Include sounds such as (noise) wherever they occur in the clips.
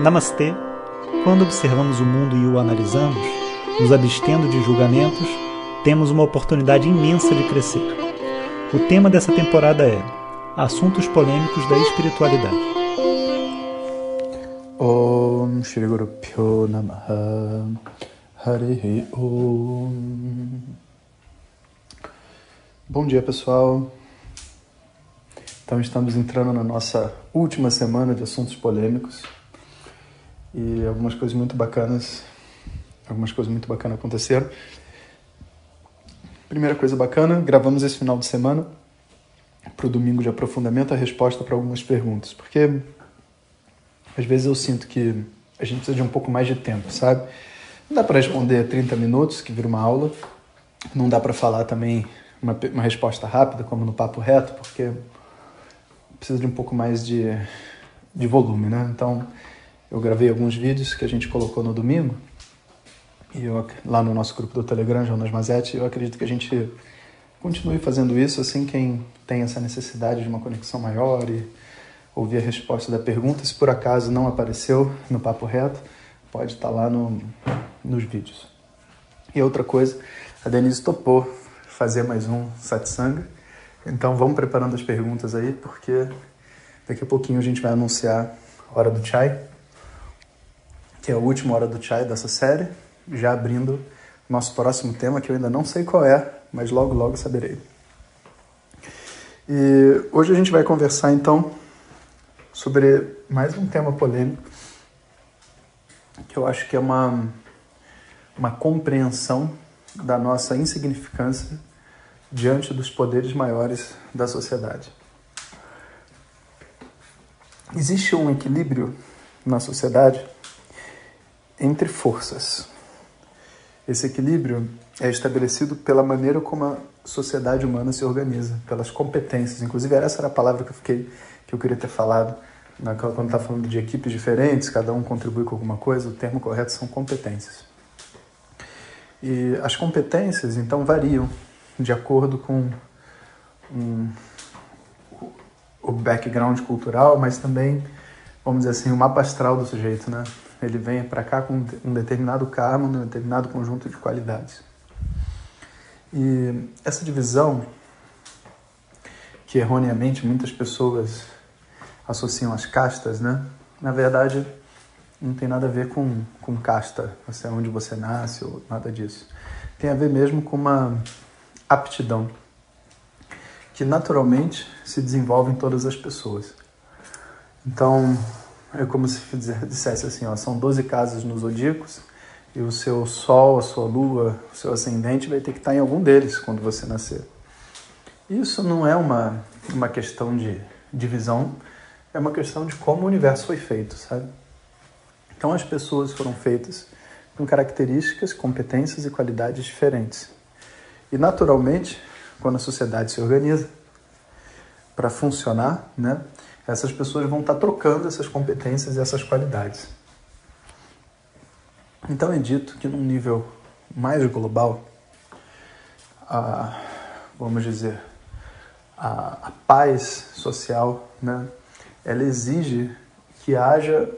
Namastê. Quando observamos o mundo e o analisamos, nos abstendo de julgamentos, temos uma oportunidade imensa de crescer. O tema dessa temporada é Assuntos polêmicos da espiritualidade. Om Shri Guru Pyo Namaha Harihi Om Bom dia pessoal. Então estamos entrando na nossa última semana de assuntos polêmicos e algumas coisas muito bacanas, algumas coisas muito bacanas aconteceram. Primeira coisa bacana, gravamos esse final de semana para o domingo de aprofundamento a resposta para algumas perguntas, porque às vezes eu sinto que a gente precisa de um pouco mais de tempo, sabe? Não dá para responder 30 minutos, que vira uma aula, não dá para falar também uma, uma resposta rápida, como no papo reto, porque precisa de um pouco mais de, de volume, né? Então, eu gravei alguns vídeos que a gente colocou no domingo, e eu, lá no nosso grupo do Telegram, Jonas Mazetti, eu acredito que a gente continue fazendo isso, assim, quem tem essa necessidade de uma conexão maior e ouvir a resposta da pergunta, se por acaso não apareceu no papo reto, pode estar lá no, nos vídeos. E outra coisa, a Denise topou fazer mais um satsanga, então vamos preparando as perguntas aí, porque daqui a pouquinho a gente vai anunciar a hora do chai, que é a última hora do chai dessa série, já abrindo nosso próximo tema, que eu ainda não sei qual é, mas logo logo saberei. E hoje a gente vai conversar então sobre mais um tema polêmico, que eu acho que é uma, uma compreensão da nossa insignificância diante dos poderes maiores da sociedade. Existe um equilíbrio na sociedade entre forças. Esse equilíbrio é estabelecido pela maneira como a sociedade humana se organiza, pelas competências. Inclusive, essa era a palavra que eu, fiquei, que eu queria ter falado quando estava falando de equipes diferentes, cada um contribui com alguma coisa. O termo correto são competências. E as competências, então, variam de acordo com um, o background cultural, mas também, vamos dizer assim, o mapa astral do sujeito, né? Ele vem para cá com um determinado karma, um determinado conjunto de qualidades. E essa divisão, que erroneamente muitas pessoas associam às castas, né? Na verdade, não tem nada a ver com, com casta, você é onde você nasce ou nada disso. Tem a ver mesmo com uma aptidão que naturalmente se desenvolve em todas as pessoas. Então, é como se (laughs) dissesse assim, ó, são 12 casas nos zodíacos e o seu sol, a sua lua, o seu ascendente vai ter que estar em algum deles quando você nascer. Isso não é uma, uma questão de divisão, é uma questão de como o universo foi feito, sabe? Então as pessoas foram feitas com características, competências e qualidades diferentes. E naturalmente, quando a sociedade se organiza para funcionar, né, essas pessoas vão estar trocando essas competências e essas qualidades. Então é dito que num nível mais global, a, vamos dizer, a, a paz social, né, ela exige que haja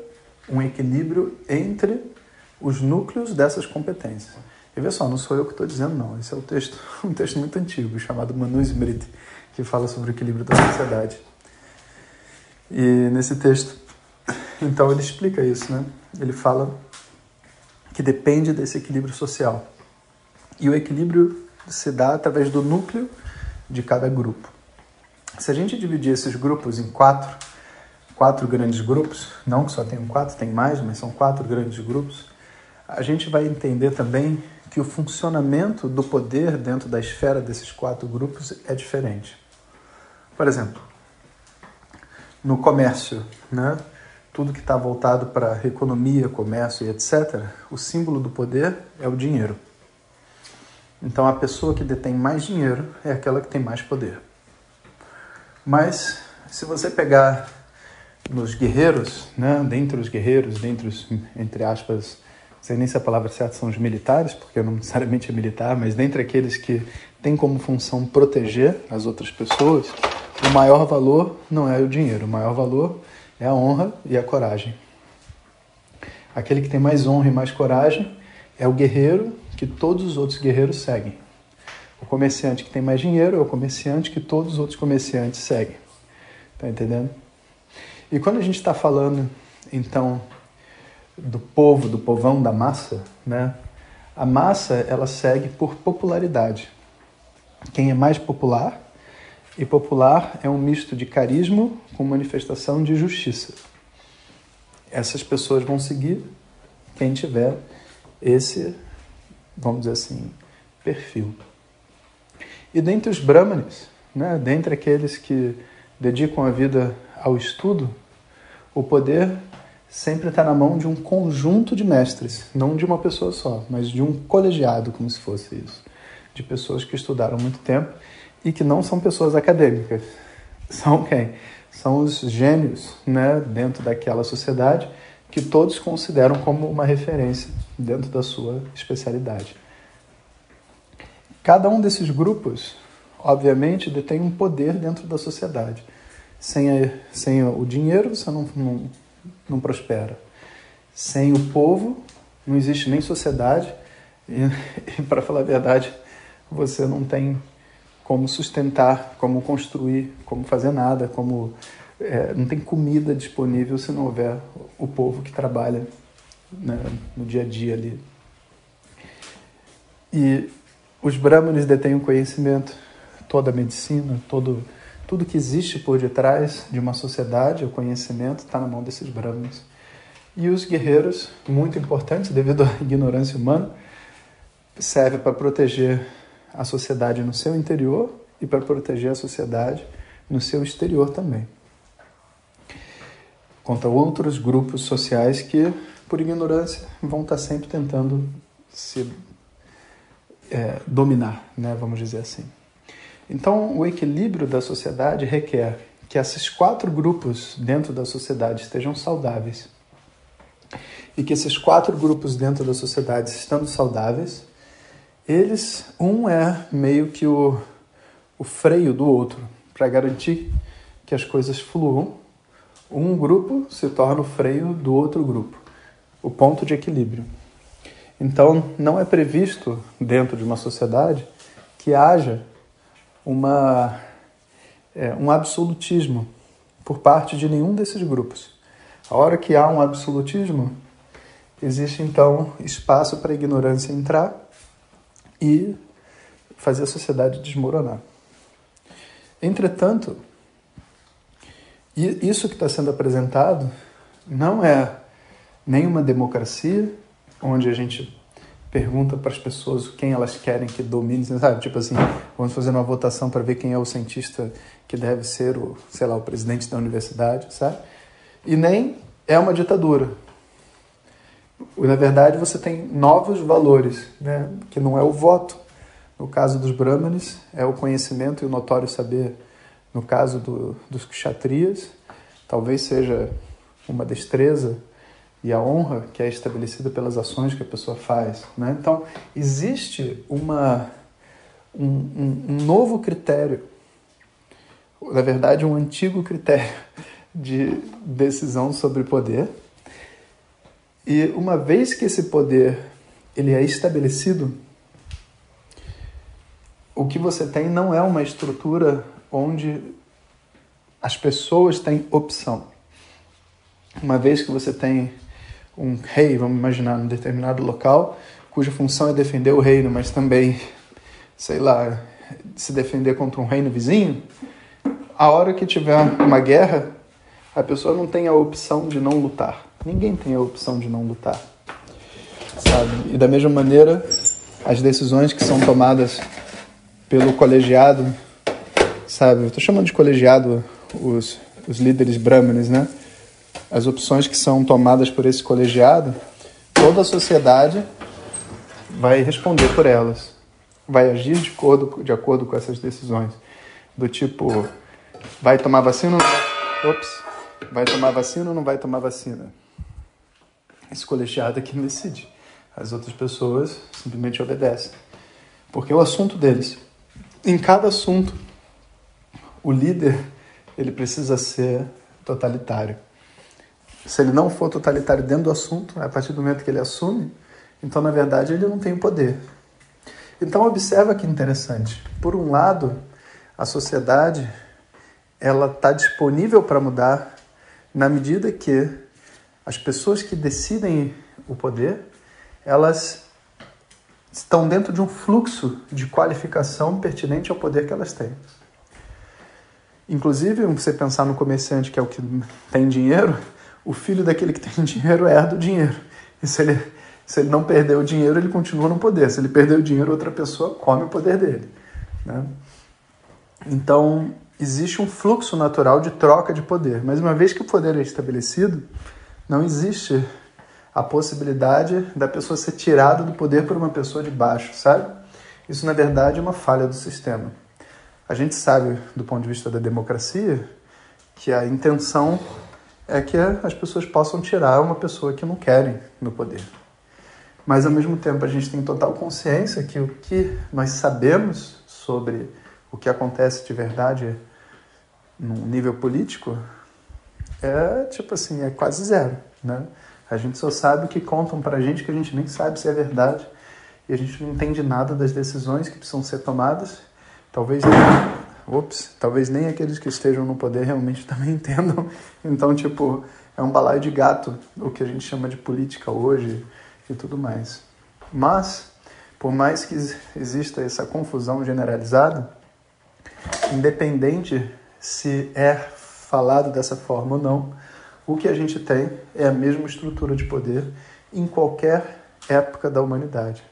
um equilíbrio entre os núcleos dessas competências. E vê só, não sou eu que estou dizendo, não. Esse é um texto, (laughs) um texto muito antigo, chamado Manu Smriti, que fala sobre o equilíbrio da sociedade. E nesse texto, (laughs) então, ele explica isso, né? Ele fala que depende desse equilíbrio social. E o equilíbrio se dá através do núcleo de cada grupo. Se a gente dividir esses grupos em quatro, quatro grandes grupos, não que só tenham quatro, tem mais, mas são quatro grandes grupos, a gente vai entender também que o funcionamento do poder dentro da esfera desses quatro grupos é diferente. Por exemplo, no comércio, né? tudo que está voltado para economia, comércio e etc., o símbolo do poder é o dinheiro. Então a pessoa que detém mais dinheiro é aquela que tem mais poder. Mas se você pegar nos guerreiros, né, dentre os guerreiros, dentre os, entre aspas, sei nem se a palavra certa são os militares, porque não necessariamente é militar, mas dentre aqueles que têm como função proteger as outras pessoas, o maior valor não é o dinheiro, o maior valor é a honra e a coragem. Aquele que tem mais honra e mais coragem é o guerreiro que todos os outros guerreiros seguem. O comerciante que tem mais dinheiro é o comerciante que todos os outros comerciantes seguem. Tá entendendo? E quando a gente está falando, então, do povo, do povão, da massa, né? A massa, ela segue por popularidade. Quem é mais popular, e popular é um misto de carisma com manifestação de justiça. Essas pessoas vão seguir quem tiver esse, vamos dizer assim, perfil. E dentre os brahmanes, né, dentre aqueles que dedicam a vida ao estudo, o poder sempre está na mão de um conjunto de mestres, não de uma pessoa só, mas de um colegiado, como se fosse isso, de pessoas que estudaram muito tempo e que não são pessoas acadêmicas. São quem? São os gênios né, dentro daquela sociedade que todos consideram como uma referência dentro da sua especialidade. Cada um desses grupos, obviamente, detém um poder dentro da sociedade. Sem, a, sem o dinheiro, você não, não, não prospera. Sem o povo, não existe nem sociedade. E, (laughs) e para falar a verdade, você não tem como sustentar, como construir, como fazer nada, como é, não tem comida disponível se não houver o povo que trabalha né, no dia a dia ali. E os brahmanes detêm o conhecimento, toda a medicina, todo tudo que existe por detrás de uma sociedade, o conhecimento está na mão desses brahmanes. E os guerreiros, muito importantes devido à (laughs) ignorância humana, serve para proteger a sociedade no seu interior e para proteger a sociedade no seu exterior também. Contra outros grupos sociais que, por ignorância, vão estar sempre tentando se é, dominar, né, vamos dizer assim. Então, o equilíbrio da sociedade requer que esses quatro grupos dentro da sociedade estejam saudáveis. E que esses quatro grupos dentro da sociedade, estando saudáveis, eles, um é meio que o, o freio do outro, para garantir que as coisas fluam. Um grupo se torna o freio do outro grupo, o ponto de equilíbrio. Então, não é previsto dentro de uma sociedade que haja uma, é, um absolutismo por parte de nenhum desses grupos. A hora que há um absolutismo, existe então espaço para a ignorância entrar e fazer a sociedade desmoronar. Entretanto, isso que está sendo apresentado não é nenhuma democracia onde a gente pergunta para as pessoas quem elas querem que domine, sabe? Tipo assim, vamos fazer uma votação para ver quem é o cientista que deve ser o, sei lá, o presidente da universidade, sabe? E nem é uma ditadura. Na verdade, você tem novos valores, né? Que não é o voto. No caso dos brahmanes, é o conhecimento e o notório saber. No caso do, dos kshatriyas, talvez seja uma destreza e a honra que é estabelecida pelas ações que a pessoa faz. Né? Então, existe uma, um, um, um novo critério, na verdade, um antigo critério de decisão sobre poder. E uma vez que esse poder ele é estabelecido, o que você tem não é uma estrutura onde as pessoas têm opção. Uma vez que você tem um rei, vamos imaginar, num determinado local, cuja função é defender o reino, mas também, sei lá, se defender contra um reino vizinho, a hora que tiver uma guerra, a pessoa não tem a opção de não lutar. Ninguém tem a opção de não lutar. Sabe? E da mesma maneira, as decisões que são tomadas pelo colegiado, sabe? Estou chamando de colegiado os, os líderes brahmanes, né? as opções que são tomadas por esse colegiado, toda a sociedade vai responder por elas, vai agir de acordo, de acordo com essas decisões. Do tipo, vai tomar vacina Ops, vai tomar vacina ou não vai tomar vacina? Esse colegiado aqui não decide. As outras pessoas simplesmente obedecem. Porque é o assunto deles. Em cada assunto, o líder ele precisa ser totalitário Se ele não for totalitário dentro do assunto, a partir do momento que ele assume, então na verdade ele não tem poder. Então observa que interessante. Por um lado, a sociedade ela está disponível para mudar na medida que as pessoas que decidem o poder elas estão dentro de um fluxo de qualificação pertinente ao poder que elas têm. Inclusive, você pensar no comerciante que é o que tem dinheiro, o filho daquele que tem (laughs) dinheiro herda o dinheiro. E se ele, se ele não perder o dinheiro, ele continua no poder. Se ele perder o dinheiro, outra pessoa come o poder dele. Né? Então, existe um fluxo natural de troca de poder. Mas uma vez que o poder é estabelecido, não existe a possibilidade da pessoa ser tirada do poder por uma pessoa de baixo, sabe? Isso, na verdade, é uma falha do sistema. A gente sabe, do ponto de vista da democracia, que a intenção é que as pessoas possam tirar uma pessoa que não querem no poder. Mas, ao mesmo tempo, a gente tem total consciência que o que nós sabemos sobre o que acontece de verdade no nível político é, tipo assim, é quase zero, né? A gente só sabe o que contam para a gente que a gente nem sabe se é verdade e a gente não entende nada das decisões que precisam ser tomadas. Talvez ops, talvez nem aqueles que estejam no poder realmente (laughs) também entendam. Então, tipo, é um balaio de gato o que a gente chama de política hoje e tudo mais. Mas, por mais que exista essa confusão generalizada, independente se é falado dessa forma ou não, o que a gente tem é a mesma estrutura de poder em qualquer época da humanidade.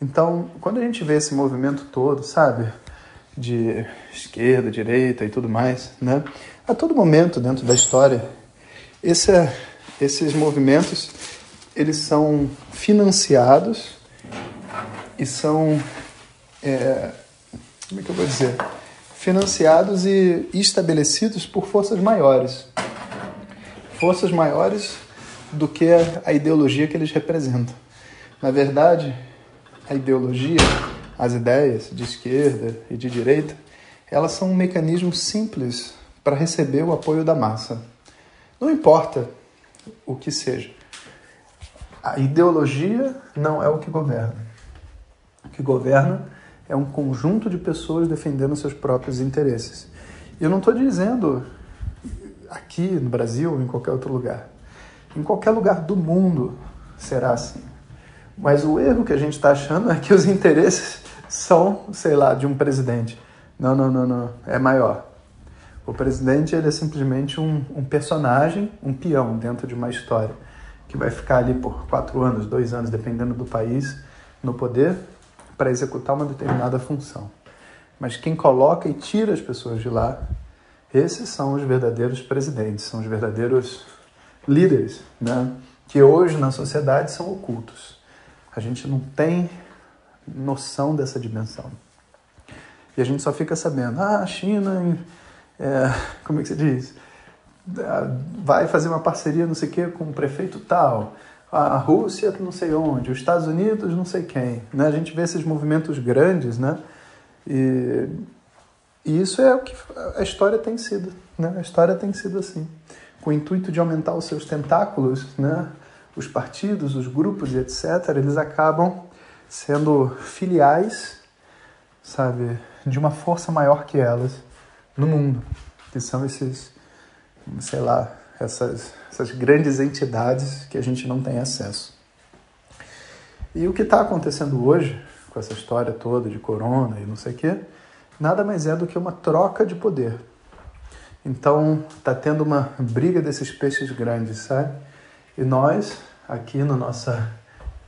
Então, quando a gente vê esse movimento todo, sabe, de esquerda, direita e tudo mais, né, a todo momento dentro da história, esse, esses movimentos eles são financiados e são, é, como é que eu vou dizer, financiados e estabelecidos por forças maiores forças maiores do que a ideologia que eles representam. Na verdade, a ideologia, as ideias de esquerda e de direita, elas são um mecanismo simples para receber o apoio da massa. Não importa o que seja. A ideologia não é o que governa. O que governa é um conjunto de pessoas defendendo seus próprios interesses. Eu não estou dizendo aqui no Brasil ou em qualquer outro lugar. Em qualquer lugar do mundo será assim. Mas o erro que a gente está achando é que os interesses são, sei lá, de um presidente. Não, não, não, não. É maior. O presidente ele é simplesmente um, um personagem, um peão dentro de uma história que vai ficar ali por quatro anos, dois anos, dependendo do país, no poder para executar uma determinada função. Mas quem coloca e tira as pessoas de lá esses são os verdadeiros presidentes, são os verdadeiros líderes, né? que hoje na sociedade são ocultos. A gente não tem noção dessa dimensão. E a gente só fica sabendo, ah, a China, é, como é que se diz? Vai fazer uma parceria não sei o que com o prefeito tal, a Rússia não sei onde, os Estados Unidos não sei quem. Né? A gente vê esses movimentos grandes, né? E e isso é o que a história tem sido, né? A história tem sido assim, com o intuito de aumentar os seus tentáculos, né? Os partidos, os grupos e etc, eles acabam sendo filiais, sabe, de uma força maior que elas no mundo, que são esses, sei lá, essas, essas grandes entidades que a gente não tem acesso. E o que está acontecendo hoje, com essa história toda de corona e não sei o quê, nada mais é do que uma troca de poder. Então, está tendo uma briga desses peixes grandes, sabe? E nós, aqui na nossa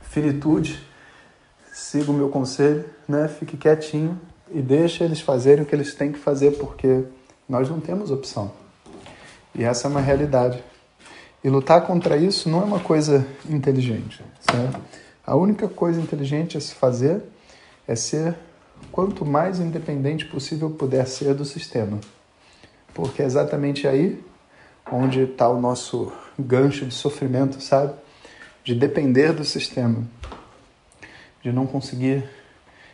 finitude, siga o meu conselho, né? Fique quietinho e deixe eles fazerem o que eles têm que fazer, porque nós não temos opção. E essa é uma realidade. E lutar contra isso não é uma coisa inteligente, certo? A única coisa inteligente a se fazer é ser quanto mais independente possível puder ser do sistema. Porque é exatamente aí onde está o nosso gancho de sofrimento, sabe? De depender do sistema, de não conseguir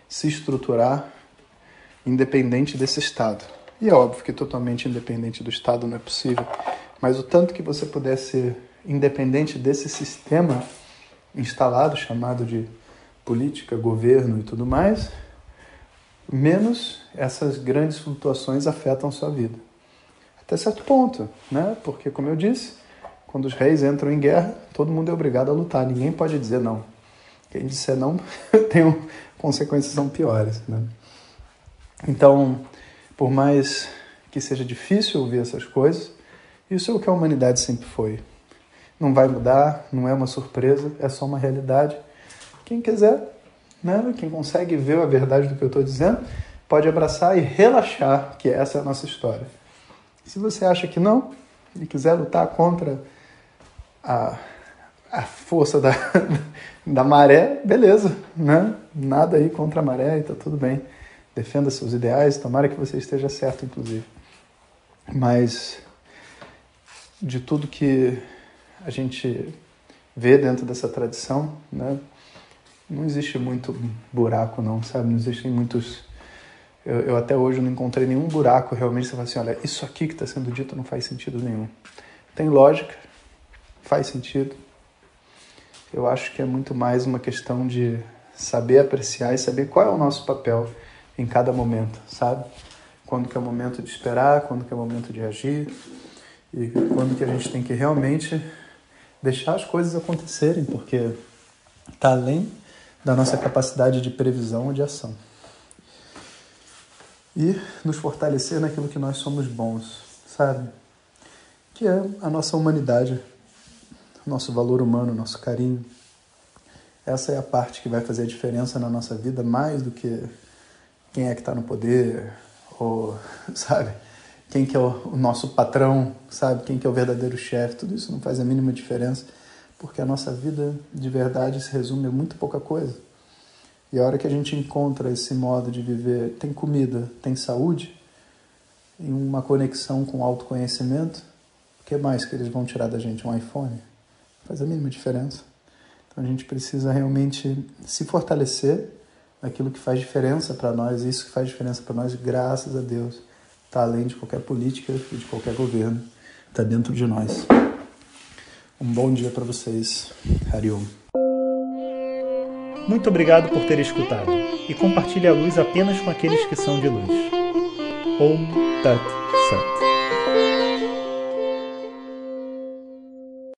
se estruturar independente desse Estado. E é óbvio que totalmente independente do Estado não é possível. Mas o tanto que você puder ser independente desse sistema instalado, chamado de política, governo e tudo mais, menos essas grandes flutuações afetam sua vida. Até certo ponto, né? Porque, como eu disse, quando os reis entram em guerra, todo mundo é obrigado a lutar, ninguém pode dizer não. Quem disser não (laughs) tem consequências são piores, né? Então, por mais que seja difícil ouvir essas coisas, isso é o que a humanidade sempre foi. Não vai mudar, não é uma surpresa, é só uma realidade. Quem quiser, né, quem consegue ver a verdade do que eu estou dizendo, pode abraçar e relaxar que essa é a nossa história. Se você acha que não e quiser lutar contra a, a força da, (laughs) da maré, beleza, né? Nada aí contra a maré e tá tudo bem. Defenda seus ideais, tomara que você esteja certo, inclusive. Mas de tudo que a gente vê dentro dessa tradição, né? Não existe muito buraco, não, sabe? Não existem muitos. Eu, eu até hoje não encontrei nenhum buraco realmente. Você fala assim: olha, isso aqui que está sendo dito não faz sentido nenhum. Tem lógica, faz sentido. Eu acho que é muito mais uma questão de saber apreciar e saber qual é o nosso papel em cada momento, sabe? Quando que é o momento de esperar, quando que é o momento de agir e quando que a gente tem que realmente deixar as coisas acontecerem, porque está além da nossa capacidade de previsão ou de ação. E nos fortalecer naquilo que nós somos bons, sabe? Que é a nossa humanidade, nosso valor humano, nosso carinho. Essa é a parte que vai fazer a diferença na nossa vida mais do que quem é que está no poder, ou, (laughs) sabe, quem que é o, nosso patrão, sabe, quem que é o verdadeiro chefe, tudo isso não faz a mínima diferença, porque a nossa vida de verdade se resume a muito pouca coisa. E a hora que a gente encontra esse modo de viver, tem comida, tem saúde, em uma conexão com autoconhecimento, o que mais que eles vão tirar da gente? Um iPhone? Faz a mínima diferença. Então a gente precisa realmente se fortalecer naquilo que faz diferença para nós, isso que faz diferença para nós, graças a Deus, está além de qualquer política e de qualquer governo, está dentro de nós. Um bom dia para vocês. Hariom. Muito obrigado por ter escutado e compartilhe a luz apenas com aqueles que são de luz. Om Tat Sat.